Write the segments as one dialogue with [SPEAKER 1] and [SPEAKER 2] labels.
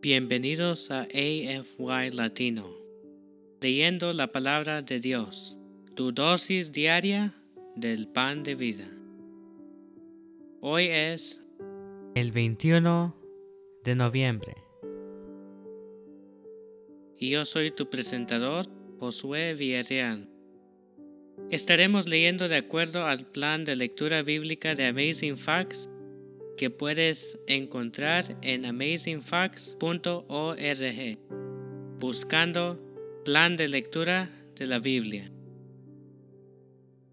[SPEAKER 1] Bienvenidos a AFY Latino, leyendo la palabra de Dios, tu dosis diaria del pan de vida. Hoy es
[SPEAKER 2] el 21 de noviembre.
[SPEAKER 1] Y yo soy tu presentador, Josué Villarreal. Estaremos leyendo de acuerdo al plan de lectura bíblica de Amazing Facts que puedes encontrar en amazingfacts.org buscando plan de lectura de la Biblia.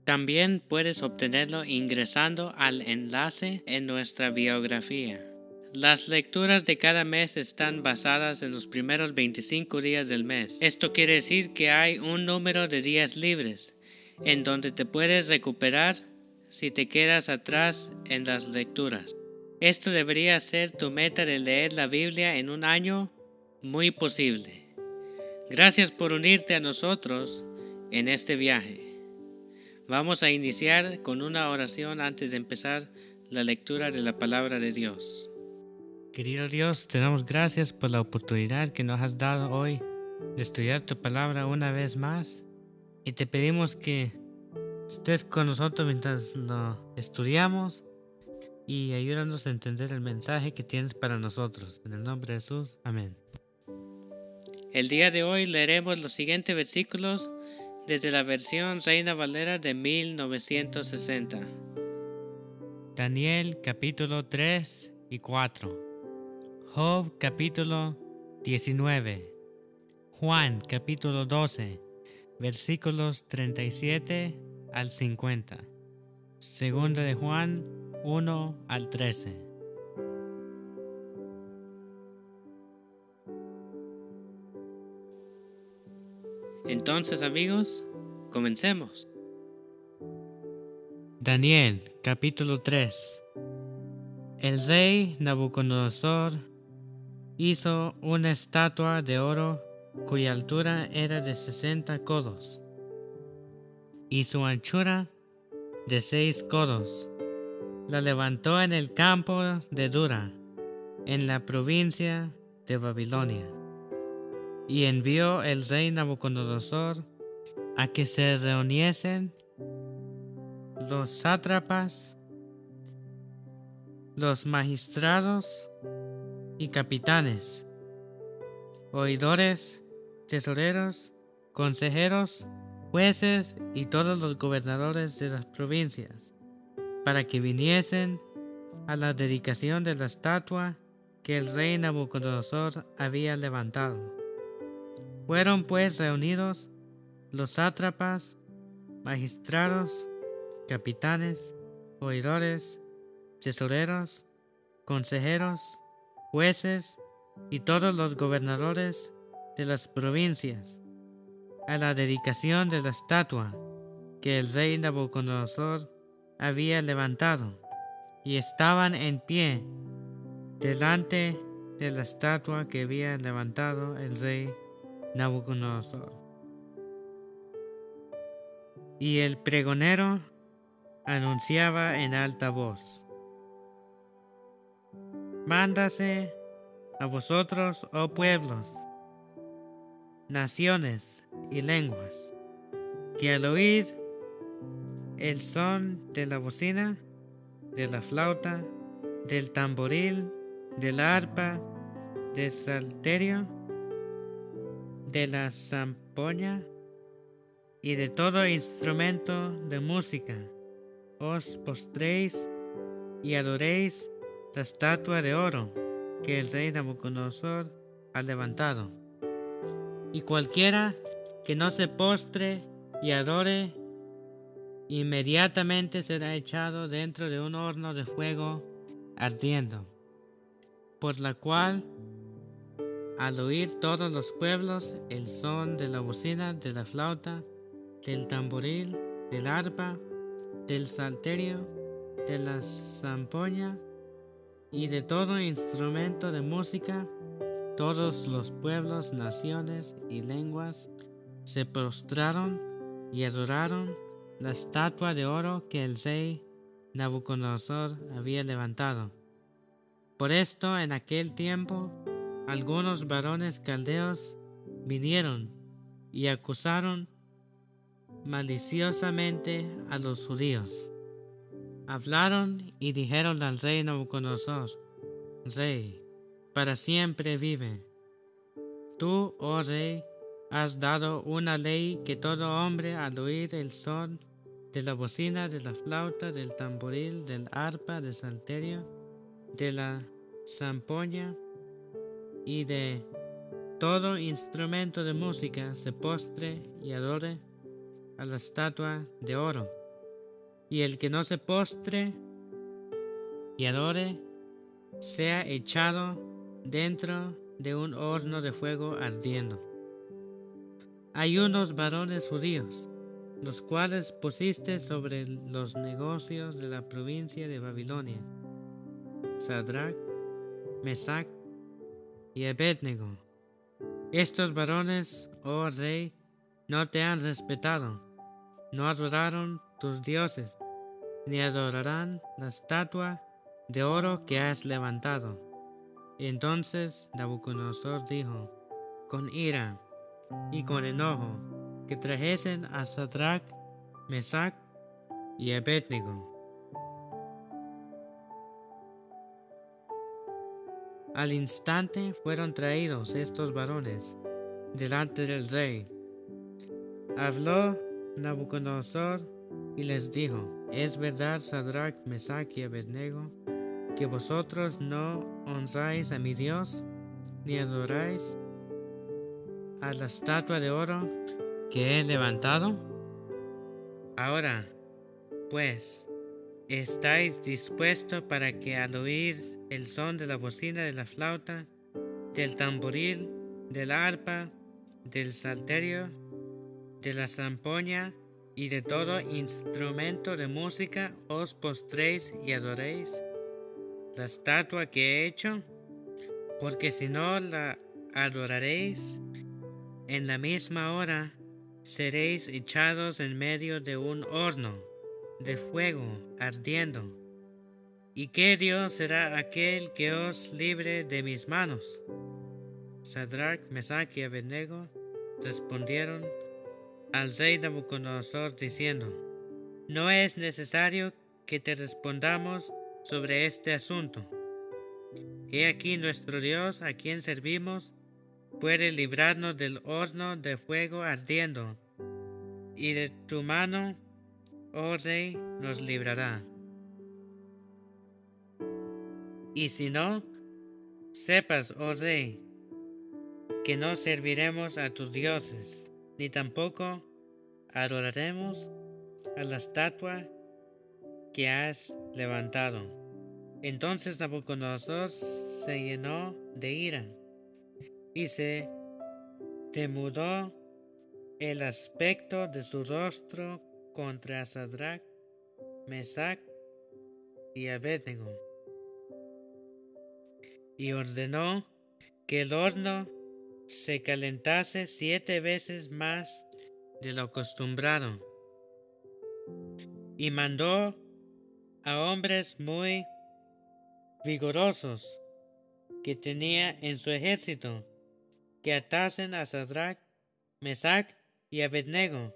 [SPEAKER 1] También puedes obtenerlo ingresando al enlace en nuestra biografía. Las lecturas de cada mes están basadas en los primeros 25 días del mes. Esto quiere decir que hay un número de días libres en donde te puedes recuperar si te quedas atrás en las lecturas. Esto debería ser tu meta de leer la Biblia en un año muy posible. Gracias por unirte a nosotros en este viaje. Vamos a iniciar con una oración antes de empezar la lectura de la palabra de Dios.
[SPEAKER 2] Querido Dios, te damos gracias por la oportunidad que nos has dado hoy de estudiar tu palabra una vez más y te pedimos que estés con nosotros mientras lo estudiamos y ayúdanos a entender el mensaje que tienes para nosotros. En el nombre de Jesús, amén.
[SPEAKER 1] El día de hoy leeremos los siguientes versículos desde la versión Reina Valera de 1960.
[SPEAKER 2] Daniel capítulo 3 y 4. Job capítulo 19. Juan capítulo 12 versículos 37 al 50. Segunda de Juan 1 al 13.
[SPEAKER 1] Entonces amigos, comencemos.
[SPEAKER 2] Daniel capítulo 3 El rey Nabucodonosor hizo una estatua de oro cuya altura era de 60 codos y su anchura de seis codos la levantó en el campo de Dura, en la provincia de Babilonia. Y envió el rey Nabucodonosor a que se reuniesen los sátrapas, los magistrados y capitanes, oidores, tesoreros, consejeros, jueces y todos los gobernadores de las provincias para que viniesen a la dedicación de la estatua que el rey Nabucodonosor había levantado. Fueron pues reunidos los sátrapas, magistrados, capitanes, oidores, tesoreros, consejeros, jueces y todos los gobernadores de las provincias a la dedicación de la estatua que el rey Nabucodonosor había levantado y estaban en pie delante de la estatua que había levantado el rey Nabucodonosor. Y el pregonero anunciaba en alta voz, Mándase a vosotros, oh pueblos, naciones y lenguas, que al oír el son de la bocina, de la flauta, del tamboril, del arpa, del salterio, de la zampoña y de todo instrumento de música. Os postréis y adoréis la estatua de oro que el rey Nabucodonosor ha levantado. Y cualquiera que no se postre y adore inmediatamente será echado dentro de un horno de fuego ardiendo, por la cual al oír todos los pueblos el son de la bocina, de la flauta, del tamboril, del arpa, del salterio, de la zampoña y de todo instrumento de música, todos los pueblos, naciones y lenguas se prostraron y adoraron la estatua de oro que el rey Nabucodonosor había levantado. Por esto en aquel tiempo algunos varones caldeos vinieron y acusaron maliciosamente a los judíos. Hablaron y dijeron al rey Nabucodonosor, Rey, para siempre vive. Tú, oh rey, has dado una ley que todo hombre al oír el son de la bocina, de la flauta, del tamboril, del arpa, del salterio, de la zampoña y de todo instrumento de música se postre y adore a la estatua de oro. Y el que no se postre y adore sea echado dentro de un horno de fuego ardiendo. Hay unos varones judíos, los cuales pusiste sobre los negocios de la provincia de Babilonia, Sadrach, Mesach y Abednego. Estos varones, oh rey, no te han respetado, no adoraron tus dioses, ni adorarán la estatua de oro que has levantado. Entonces Nabucodonosor dijo, con ira y con enojo, que trajesen a Sadrach, Mesach y Abednego. Al instante fueron traídos estos varones delante del rey. Habló Nabucodonosor y les dijo, ¿es verdad, Sadrach, Mesach y Abednego, que vosotros no honráis a mi Dios, ni adoráis a la estatua de oro que he levantado? Ahora, pues, ¿estáis dispuestos para que al oír el son de la bocina de la flauta, del tamboril, del arpa, del salterio, de la zampoña y de todo instrumento de música os postréis y adoréis la estatua que he hecho? Porque si no la adoraréis, en la misma hora seréis echados en medio de un horno de fuego ardiendo. ¿Y qué Dios será aquel que os libre de mis manos? Sadrach, Mesach y Abednego respondieron al rey Nabucodonosor diciendo, No es necesario que te respondamos sobre este asunto. He aquí nuestro Dios a quien servimos puede librarnos del horno de fuego ardiendo, y de tu mano, oh rey, nos librará. Y si no, sepas, oh rey, que no serviremos a tus dioses, ni tampoco adoraremos a la estatua que has levantado. Entonces Nabucodonosor se llenó de ira y se demudó el aspecto de su rostro contra Sadrach, Mesach y Abednego. Y ordenó que el horno se calentase siete veces más de lo acostumbrado. Y mandó a hombres muy vigorosos que tenía en su ejército que atasen a Sadrach, Mesach y Abednego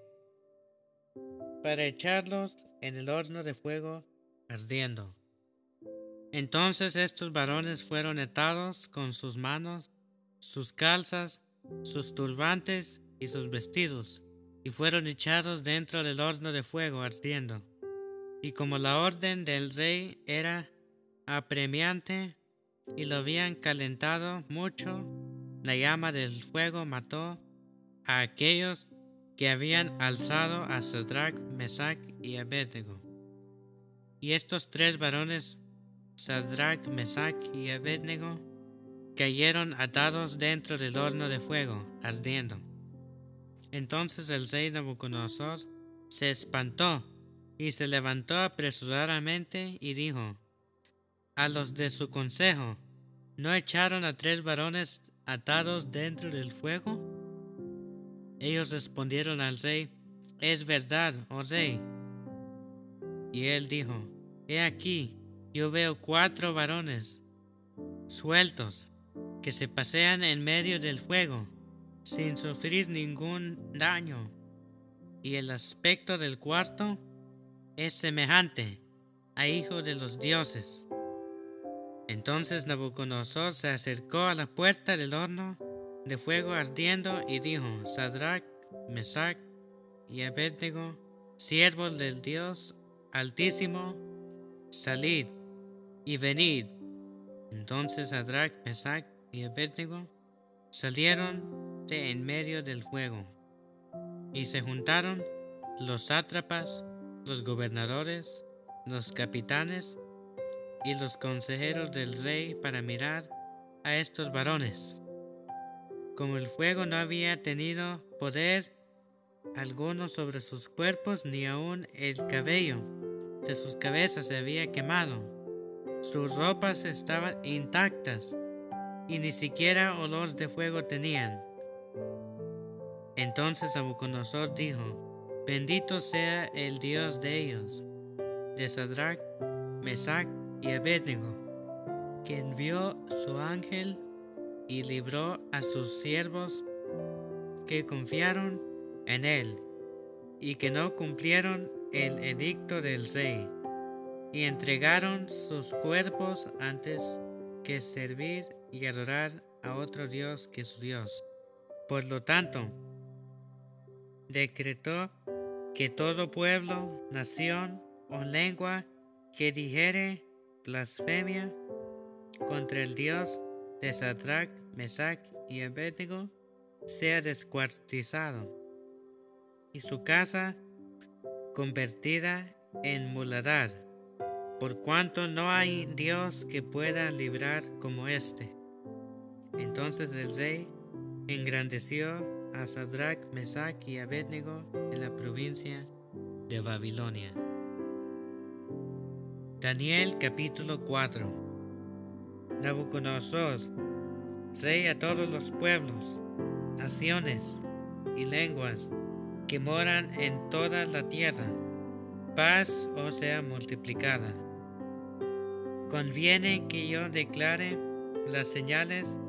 [SPEAKER 2] para echarlos en el horno de fuego ardiendo. Entonces estos varones fueron atados con sus manos, sus calzas, sus turbantes y sus vestidos, y fueron echados dentro del horno de fuego ardiendo. Y como la orden del rey era apremiante y lo habían calentado mucho, la llama del fuego mató a aquellos que habían alzado a Sadrach, Mesach y Abednego. Y estos tres varones Sadrach, Mesach y Abednego cayeron atados dentro del horno de fuego, ardiendo. Entonces el rey Nabucodonosor se espantó y se levantó apresuradamente y dijo a los de su consejo, ¿no echaron a tres varones atados dentro del fuego? Ellos respondieron al rey, es verdad, oh rey. Y él dijo, he aquí, yo veo cuatro varones sueltos que se pasean en medio del fuego sin sufrir ningún daño, y el aspecto del cuarto es semejante a hijo de los dioses. Entonces Nabucodonosor se acercó a la puerta del horno de fuego ardiendo y dijo, Sadrach, Mesach y Abednego, siervos del Dios Altísimo, salid y venid. Entonces Sadrach, Mesach y Abednego salieron de en medio del fuego y se juntaron los sátrapas, los gobernadores, los capitanes y los consejeros del rey para mirar a estos varones. Como el fuego no había tenido poder alguno sobre sus cuerpos, ni aun el cabello de sus cabezas se había quemado. Sus ropas estaban intactas y ni siquiera olor de fuego tenían. Entonces Nabucodonosor dijo, Bendito sea el Dios de ellos, de Sadrach, Mesach y Abednego, que envió su ángel y libró a sus siervos que confiaron en él y que no cumplieron el edicto del rey y entregaron sus cuerpos antes que servir y adorar a otro Dios que su Dios. Por lo tanto, decretó que todo pueblo, nación o lengua que dijere blasfemia contra el Dios de Sadrach, Mesach y Abednego sea descuartizado y su casa convertida en muladar, por cuanto no hay Dios que pueda librar como éste. Entonces el rey engrandeció a Sadrach, Mesach y Abednego en la provincia de Babilonia. Daniel capítulo 4 Nabucodonosor, rey a todos los pueblos, naciones y lenguas que moran en toda la tierra, paz o sea multiplicada. Conviene que yo declare las señales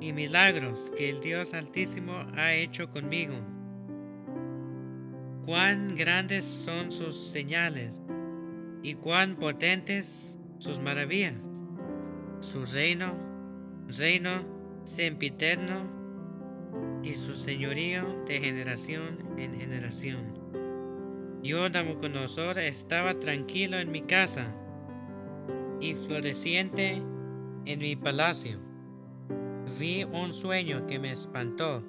[SPEAKER 2] y milagros que el Dios Altísimo ha hecho conmigo. Cuán grandes son sus señales y cuán potentes sus maravillas. Su reino, reino sempiterno y su señorío de generación en generación. Yo, Nabucodonosor, estaba tranquilo en mi casa y floreciente en mi palacio vi un sueño que me espantó,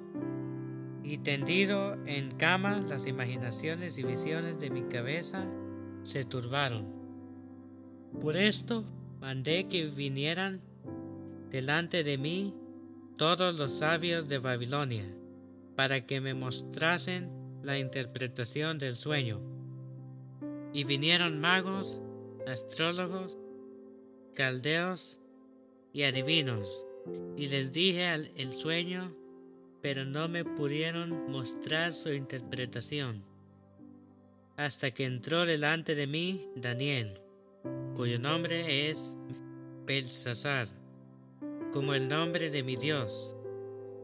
[SPEAKER 2] y tendido en cama las imaginaciones y visiones de mi cabeza se turbaron. Por esto mandé que vinieran delante de mí todos los sabios de Babilonia, para que me mostrasen la interpretación del sueño. Y vinieron magos, astrólogos, caldeos y adivinos y les dije el sueño, pero no me pudieron mostrar su interpretación. Hasta que entró delante de mí Daniel, cuyo nombre es Belsasar, como el nombre de mi Dios,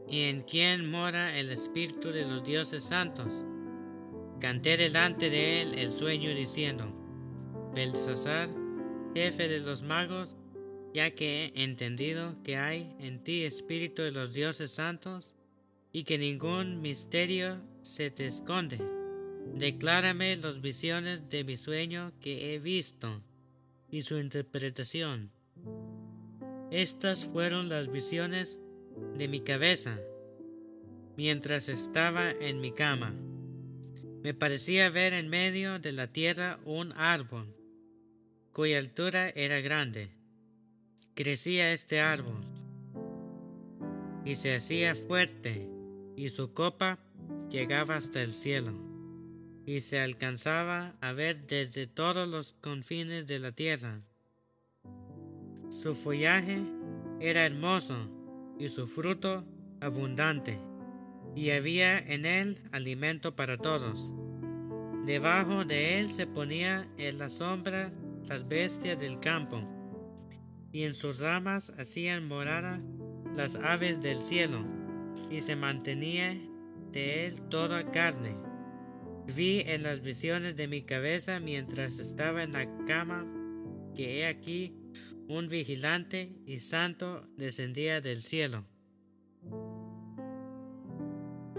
[SPEAKER 2] y en quien mora el Espíritu de los dioses santos. Canté delante de él el sueño diciendo, Belsasar, jefe de los magos, ya que he entendido que hay en ti espíritu de los dioses santos y que ningún misterio se te esconde. Declárame las visiones de mi sueño que he visto y su interpretación. Estas fueron las visiones de mi cabeza mientras estaba en mi cama. Me parecía ver en medio de la tierra un árbol cuya altura era grande crecía este árbol y se hacía fuerte y su copa llegaba hasta el cielo y se alcanzaba a ver desde todos los confines de la tierra. Su follaje era hermoso y su fruto abundante y había en él alimento para todos. Debajo de él se ponía en la sombra las bestias del campo y en sus ramas hacían morada las aves del cielo, y se mantenía de él toda carne. Vi en las visiones de mi cabeza mientras estaba en la cama que he aquí un vigilante y santo descendía del cielo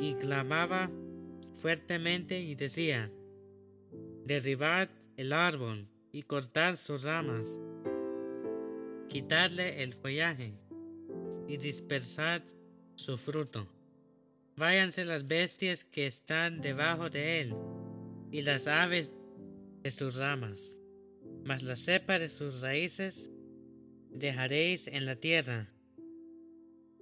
[SPEAKER 2] y clamaba fuertemente y decía, derribad el árbol y cortad sus ramas, quitadle el follaje y dispersad su fruto. Váyanse las bestias que están debajo de él y las aves de sus ramas, mas la cepa de sus raíces dejaréis en la tierra,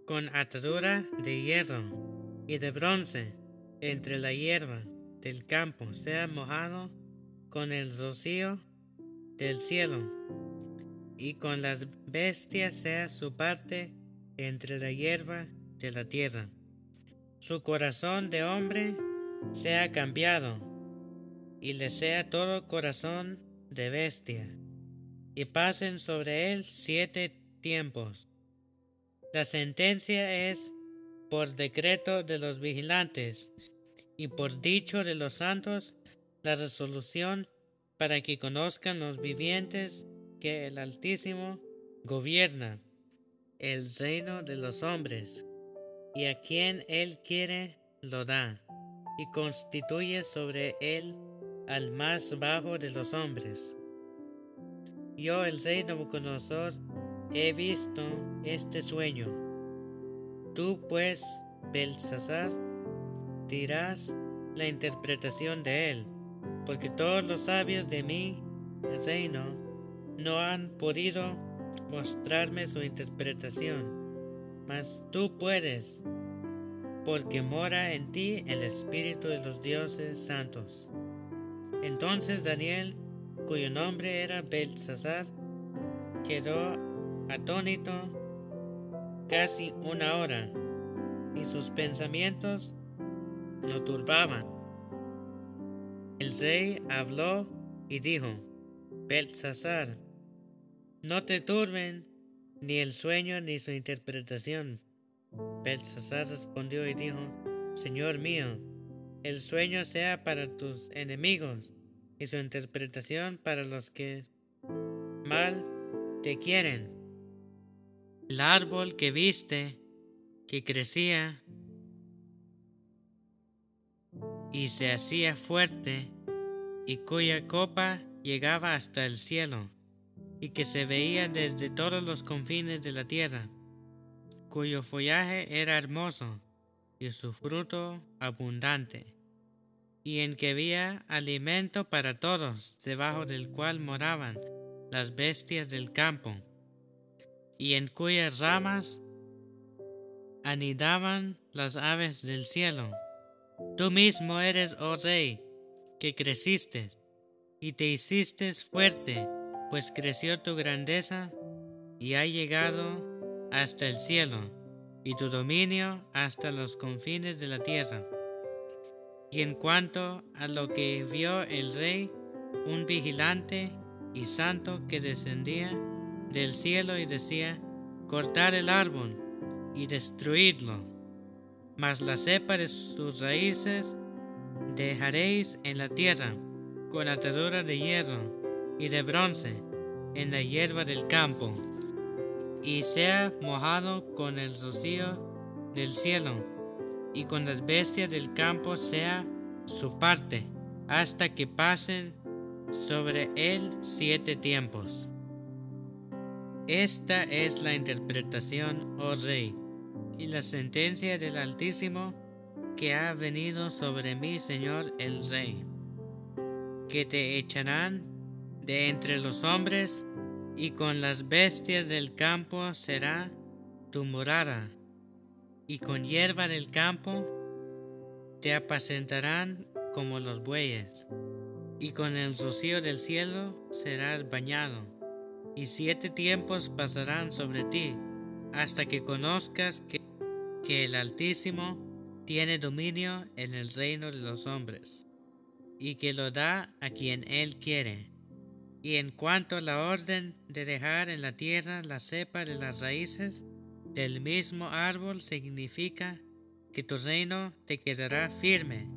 [SPEAKER 2] con atadura de hierro y de bronce entre la hierba del campo sea mojado con el rocío del cielo, y con las bestias sea su parte entre la hierba de la tierra. Su corazón de hombre sea cambiado, y le sea todo corazón de bestia, y pasen sobre él siete tiempos. La sentencia es por decreto de los vigilantes, y por dicho de los santos, la resolución para que conozcan los vivientes que el Altísimo gobierna el reino de los hombres, y a quien Él quiere lo da, y constituye sobre Él al más bajo de los hombres. Yo, el rey Nabucodonosor, he visto este sueño. Tú, pues, Belsasar, dirás la interpretación de él, porque todos los sabios de mi reino no han podido mostrarme su interpretación, mas tú puedes, porque mora en ti el Espíritu de los dioses santos. Entonces Daniel, cuyo nombre era Belsasar, quedó atónito casi una hora, y sus pensamientos lo turbaban. El rey habló y dijo, Belsasar, no te turben ni el sueño ni su interpretación. Belsasar respondió y dijo, Señor mío, el sueño sea para tus enemigos y su interpretación para los que mal te quieren. El árbol que viste, que crecía y se hacía fuerte, y cuya copa llegaba hasta el cielo y que se veía desde todos los confines de la tierra, cuyo follaje era hermoso y su fruto abundante, y en que había alimento para todos, debajo del cual moraban las bestias del campo, y en cuyas ramas anidaban las aves del cielo. Tú mismo eres, oh rey, que creciste y te hiciste fuerte pues creció tu grandeza y ha llegado hasta el cielo, y tu dominio hasta los confines de la tierra. Y en cuanto a lo que vio el rey, un vigilante y santo que descendía del cielo y decía, cortar el árbol y destruidlo, mas la cepa de sus raíces dejaréis en la tierra con atadura de hierro y de bronce en la hierba del campo, y sea mojado con el rocío del cielo, y con las bestias del campo sea su parte, hasta que pasen sobre él siete tiempos. Esta es la interpretación, oh rey, y la sentencia del Altísimo que ha venido sobre mí, Señor el Rey, que te echarán de entre los hombres, y con las bestias del campo será tu morada, y con hierba del campo te apacentarán como los bueyes, y con el rocío del cielo serás bañado, y siete tiempos pasarán sobre ti, hasta que conozcas que, que el Altísimo tiene dominio en el reino de los hombres, y que lo da a quien él quiere y en cuanto a la orden de dejar en la tierra la cepa de las raíces, del mismo árbol significa que tu reino te quedará firme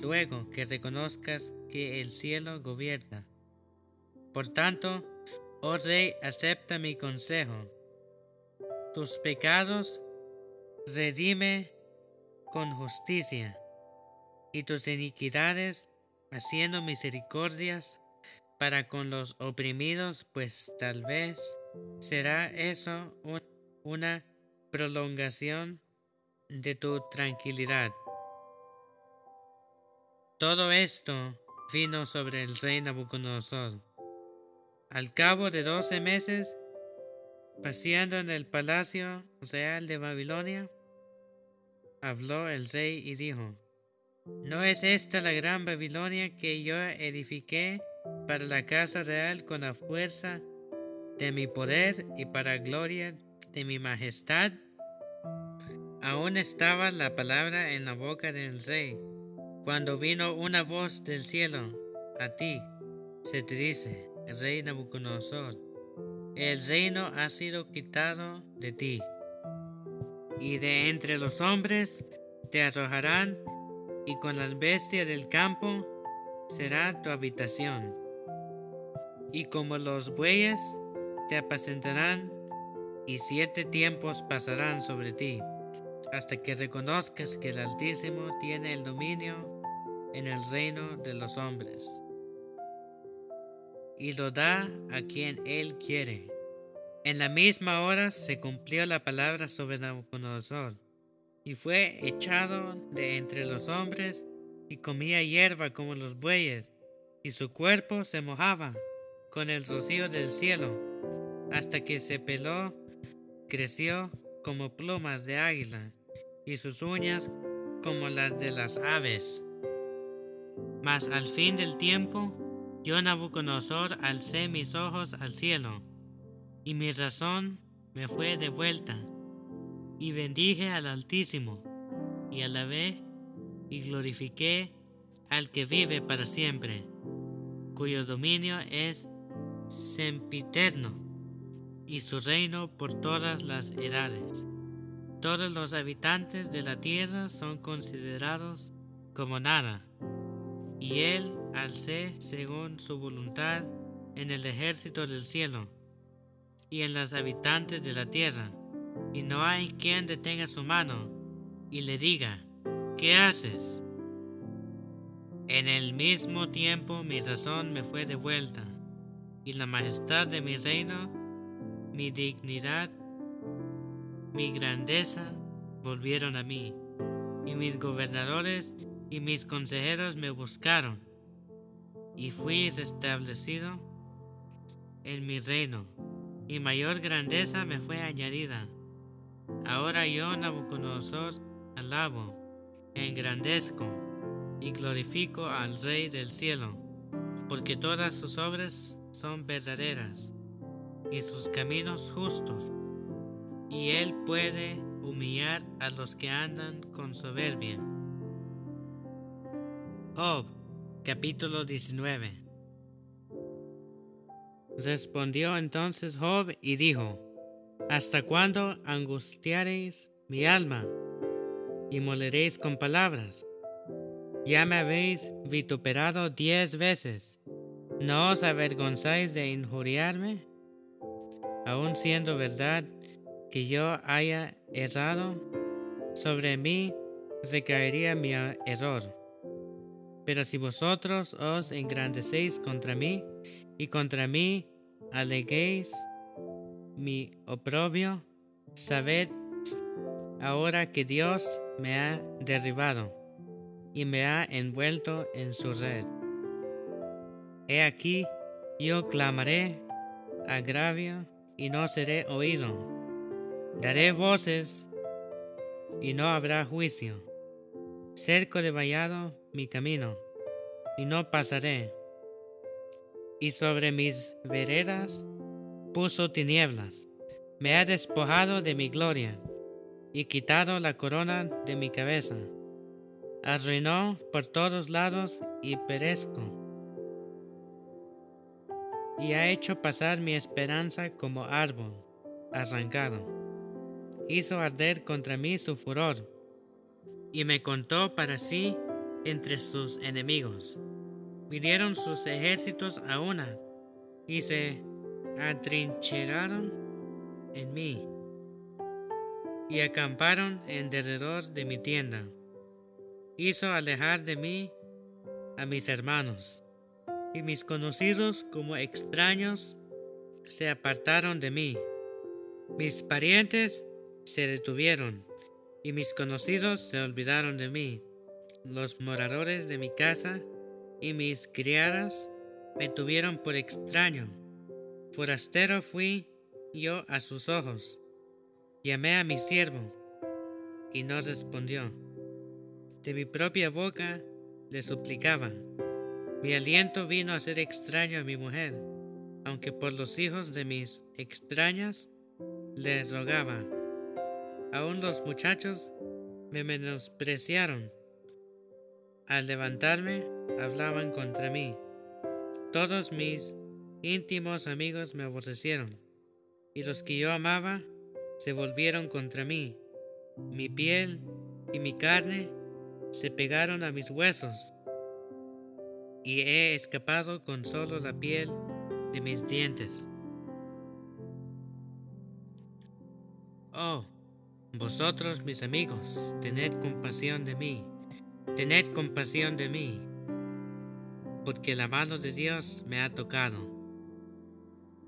[SPEAKER 2] luego que reconozcas que el cielo gobierna. Por tanto, oh rey, acepta mi consejo. Tus pecados redime con justicia y tus iniquidades haciendo misericordias para con los oprimidos, pues tal vez será eso una prolongación de tu tranquilidad. Todo esto vino sobre el rey Nabucodonosor. Al cabo de doce meses, paseando en el palacio real de Babilonia, habló el rey y dijo, ¿No es esta la gran Babilonia que yo edifiqué para la casa real con la fuerza de mi poder y para gloria de mi majestad? Aún estaba la palabra en la boca del rey, cuando vino una voz del cielo, a ti, se te dice, el rey Nabucodonosor, el reino ha sido quitado de ti, y de entre los hombres te arrojarán, y con las bestias del campo será tu habitación. Y como los bueyes te apacentarán, y siete tiempos pasarán sobre ti hasta que reconozcas que el Altísimo tiene el dominio en el reino de los hombres y lo da a quien él quiere. En la misma hora se cumplió la palabra sobre Nabucodonosor y fue echado de entre los hombres y comía hierba como los bueyes y su cuerpo se mojaba con el rocío del cielo hasta que se peló, creció como plumas de águila y sus uñas como las de las aves. Mas al fin del tiempo, yo Nabucodonosor alcé mis ojos al cielo, y mi razón me fue de vuelta, y bendije al Altísimo, y alabé y glorifiqué al que vive para siempre, cuyo dominio es sempiterno, y su reino por todas las edades. Todos los habitantes de la tierra son considerados como nada, y él alce según su voluntad en el ejército del cielo y en los habitantes de la tierra, y no hay quien detenga su mano y le diga, ¿qué haces? En el mismo tiempo mi razón me fue devuelta, y la majestad de mi reino, mi dignidad mi grandeza volvieron a mí, y mis gobernadores y mis consejeros me buscaron, y fui establecido en mi reino, y mayor grandeza me fue añadida. Ahora yo, Nabucodonosor, alabo, engrandezco y glorifico al Rey del cielo, porque todas sus obras son verdaderas y sus caminos justos y Él puede humillar a los que andan con soberbia. Job, capítulo 19. Respondió entonces Job y dijo, ¿Hasta cuándo angustiaréis mi alma y moleréis con palabras? Ya me habéis vituperado diez veces. ¿No os avergonzáis de injuriarme? Aun siendo verdad que yo haya errado, sobre mí recaería mi error. Pero si vosotros os engrandecéis contra mí y contra mí aleguéis mi oprobio, sabed ahora que Dios me ha derribado y me ha envuelto en su red. He aquí, yo clamaré agravio y no seré oído Daré voces y no habrá juicio. Cerco de vallado mi camino y no pasaré. Y sobre mis veredas puso tinieblas. Me ha despojado de mi gloria y quitado la corona de mi cabeza. Arruinó por todos lados y perezco. Y ha hecho pasar mi esperanza como árbol arrancado hizo arder contra mí su furor, y me contó para sí entre sus enemigos. Vinieron sus ejércitos a una, y se atrincheraron en mí, y acamparon en derredor de mi tienda. Hizo alejar de mí a mis hermanos, y mis conocidos como extraños se apartaron de mí. Mis parientes se detuvieron, y mis conocidos se olvidaron de mí. Los moradores de mi casa y mis criadas me tuvieron por extraño. Forastero fui yo a sus ojos. Llamé a mi siervo, y no respondió. De mi propia boca le suplicaba. Mi aliento vino a ser extraño a mi mujer, aunque por los hijos de mis extrañas le rogaba. Aún los muchachos me menospreciaron. Al levantarme, hablaban contra mí. Todos mis íntimos amigos me aborrecieron, y los que yo amaba se volvieron contra mí. Mi piel y mi carne se pegaron a mis huesos, y he escapado con solo la piel de mis dientes. Oh, vosotros mis amigos, tened compasión de mí, tened compasión de mí, porque la mano de Dios me ha tocado.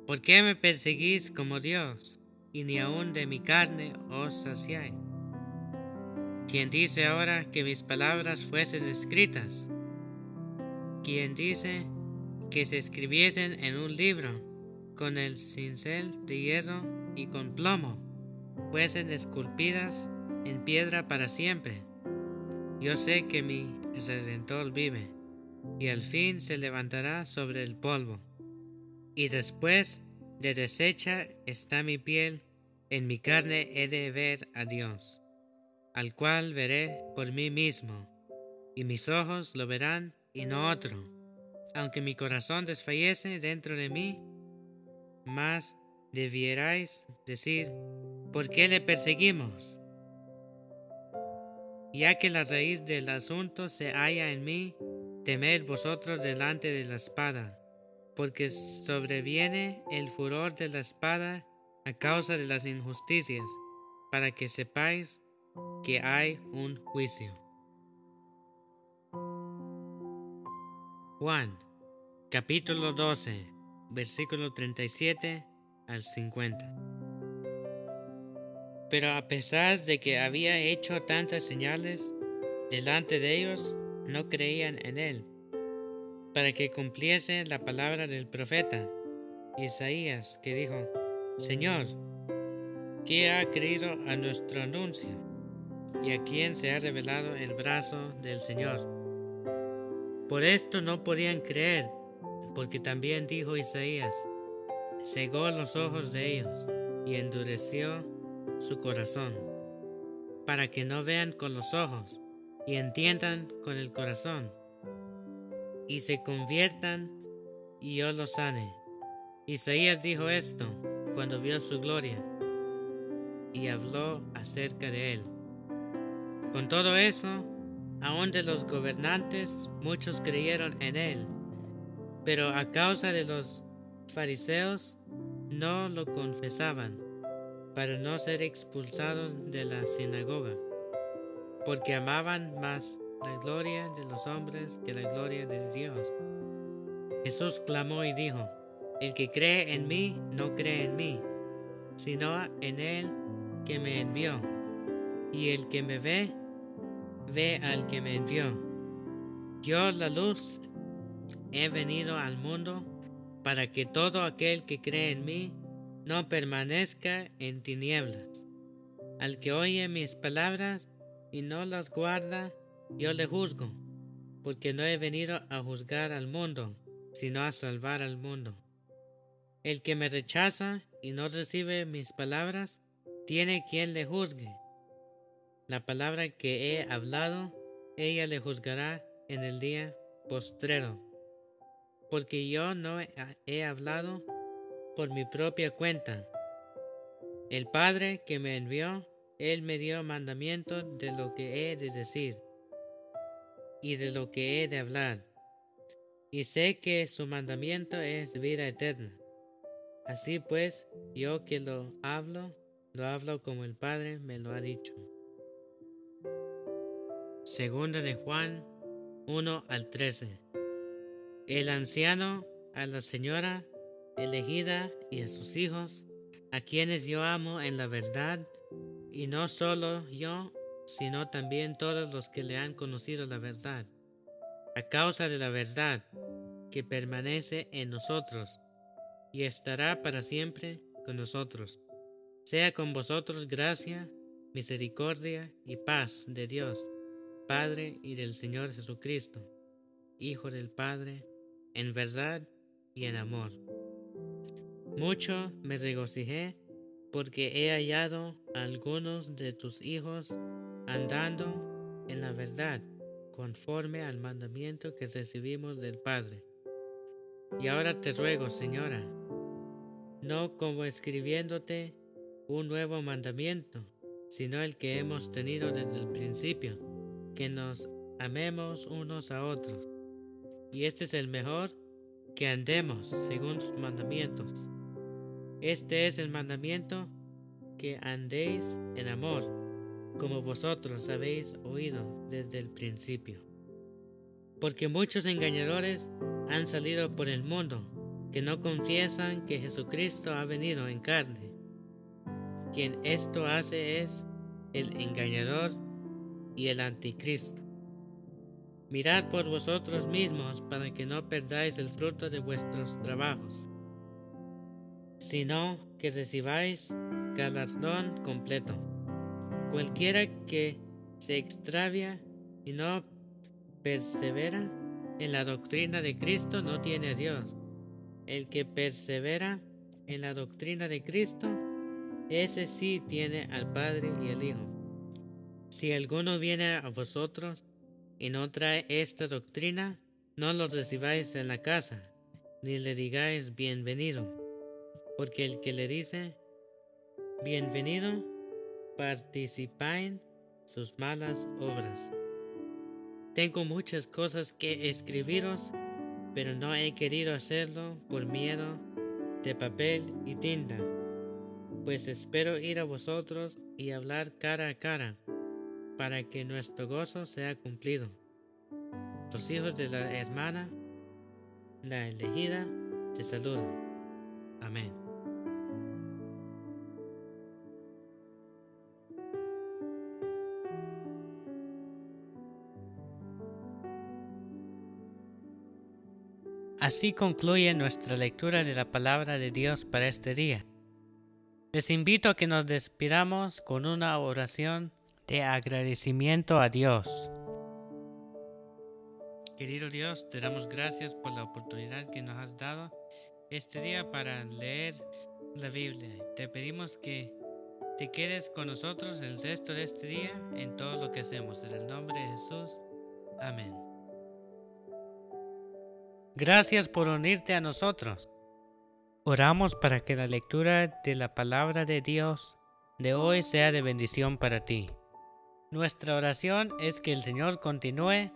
[SPEAKER 2] ¿Por qué me perseguís como Dios, y ni aun de mi carne os saciáis? ¿Quién dice ahora que mis palabras fuesen escritas? ¿Quién dice que se escribiesen en un libro con el cincel de hierro y con plomo, fuesen esculpidas en piedra para siempre? Yo sé que mi Redentor vive, y al fin se levantará sobre el polvo, y después de deshecha está mi piel, en mi carne he de ver a Dios al cual veré por mí mismo, y mis ojos lo verán y no otro, aunque mi corazón desfallece dentro de mí, mas debierais decir, ¿por qué le perseguimos? Ya que la raíz del asunto se halla en mí, temed vosotros delante de la espada, porque sobreviene el furor de la espada a causa de las injusticias, para que sepáis que hay un juicio. Juan, capítulo 12, versículo 37 al 50. Pero a pesar de que había hecho tantas señales delante de ellos, no creían en él, para que cumpliese la palabra del profeta Isaías, que dijo, Señor, ¿qué ha creído a nuestro anuncio? y a quien se ha revelado el brazo del Señor. Por esto no podían creer, porque también dijo Isaías, cegó los ojos de ellos y endureció su corazón, para que no vean con los ojos y entiendan con el corazón, y se conviertan y yo los sane. Isaías dijo esto cuando vio su gloria y habló acerca de él. Con todo eso, aun de los gobernantes muchos creyeron en él, pero a causa de los fariseos no lo confesaban para no ser expulsados de la sinagoga, porque amaban más la gloria de los hombres que la gloria de Dios. Jesús clamó y dijo, el que cree en mí no cree en mí, sino en él que me envió, y el que me ve ve al que me envió. Yo, la luz, he venido al mundo para que todo aquel que cree en mí no permanezca en tinieblas. Al que oye mis palabras y no las guarda, yo le juzgo, porque no he venido a juzgar al mundo, sino a salvar al mundo. El que me rechaza y no recibe mis palabras, tiene quien le juzgue. La palabra que he hablado, ella le juzgará en el día postrero, porque yo no he hablado por mi propia cuenta. El Padre que me envió Él me dio mandamiento de lo que he de decir y de lo que he de hablar. Y sé que su mandamiento es vida eterna. Así pues, yo que lo hablo, lo hablo como el Padre me lo ha dicho. Segunda de Juan 1 al 13. El anciano a la señora elegida y a sus hijos, a quienes yo amo en la verdad, y no solo yo, sino también todos los que le han conocido la verdad, a causa de la verdad que permanece en nosotros y estará para siempre con nosotros. Sea con vosotros gracia, misericordia y paz de Dios, Padre y del Señor Jesucristo, Hijo del Padre, en verdad y en amor. Mucho me regocijé porque he hallado a algunos de tus hijos andando en la verdad, conforme al mandamiento que recibimos del Padre. Y ahora te ruego, Señora, no como escribiéndote un nuevo mandamiento, sino el que hemos tenido desde el principio, que nos amemos unos a otros. Y este es el mejor, que andemos según sus mandamientos. Este es el mandamiento que andéis en amor, como vosotros habéis oído desde el principio. Porque muchos engañadores han salido por el mundo, que no confiesan que Jesucristo ha venido en carne. Quien esto hace es el engañador y el anticristo. Mirad por vosotros mismos para que no perdáis el fruto de vuestros trabajos sino que recibáis galardón completo. Cualquiera que se extravia y no persevera en la doctrina de Cristo no tiene a Dios. El que persevera en la doctrina de Cristo, ese sí tiene al Padre y al Hijo. Si alguno viene a vosotros y no trae esta doctrina, no lo recibáis en la casa, ni le digáis bienvenido porque el que le dice, bienvenido, participa en sus malas obras. Tengo muchas cosas que escribiros, pero no he querido hacerlo por miedo de papel y tinta, pues espero ir a vosotros y hablar cara a cara, para que nuestro gozo sea cumplido. Los hijos de la hermana, la elegida, te saludan. Amén. Así concluye nuestra lectura de la palabra de Dios para este día. Les invito a que nos despidamos con una oración de agradecimiento a Dios. Querido Dios, te damos gracias por la oportunidad que nos has dado este día para leer la Biblia. Te pedimos que te quedes con nosotros el resto de este día en todo lo que hacemos. En el nombre de Jesús. Amén. Gracias por unirte a nosotros. Oramos para que la lectura de la palabra de Dios de hoy sea de bendición para ti. Nuestra oración es que el Señor continúe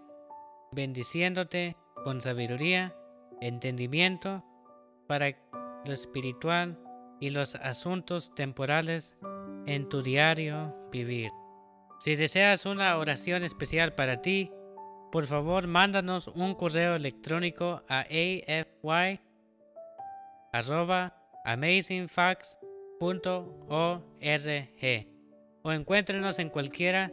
[SPEAKER 2] bendiciéndote con sabiduría, entendimiento, para lo espiritual y los asuntos temporales en tu diario vivir. Si deseas una oración especial para ti, por favor mándanos un correo electrónico a afy.amazingfacts.org o encuéntrenos en cualquiera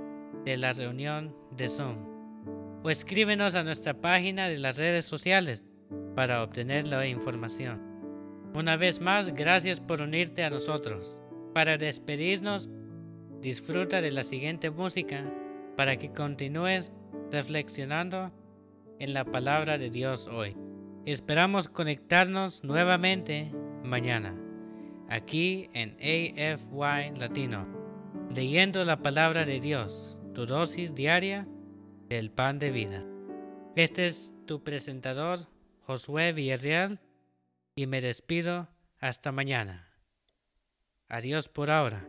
[SPEAKER 2] de la reunión de Zoom. O escríbenos a nuestra página de las redes sociales para obtener la información. Una vez más, gracias por unirte a nosotros. Para despedirnos, Disfruta de la siguiente música para que continúes reflexionando en la palabra de Dios hoy. Esperamos conectarnos nuevamente mañana, aquí en AFY Latino, leyendo la palabra de Dios, tu dosis diaria del pan de vida. Este es tu presentador, Josué Villarreal, y me despido hasta mañana. Adiós por ahora.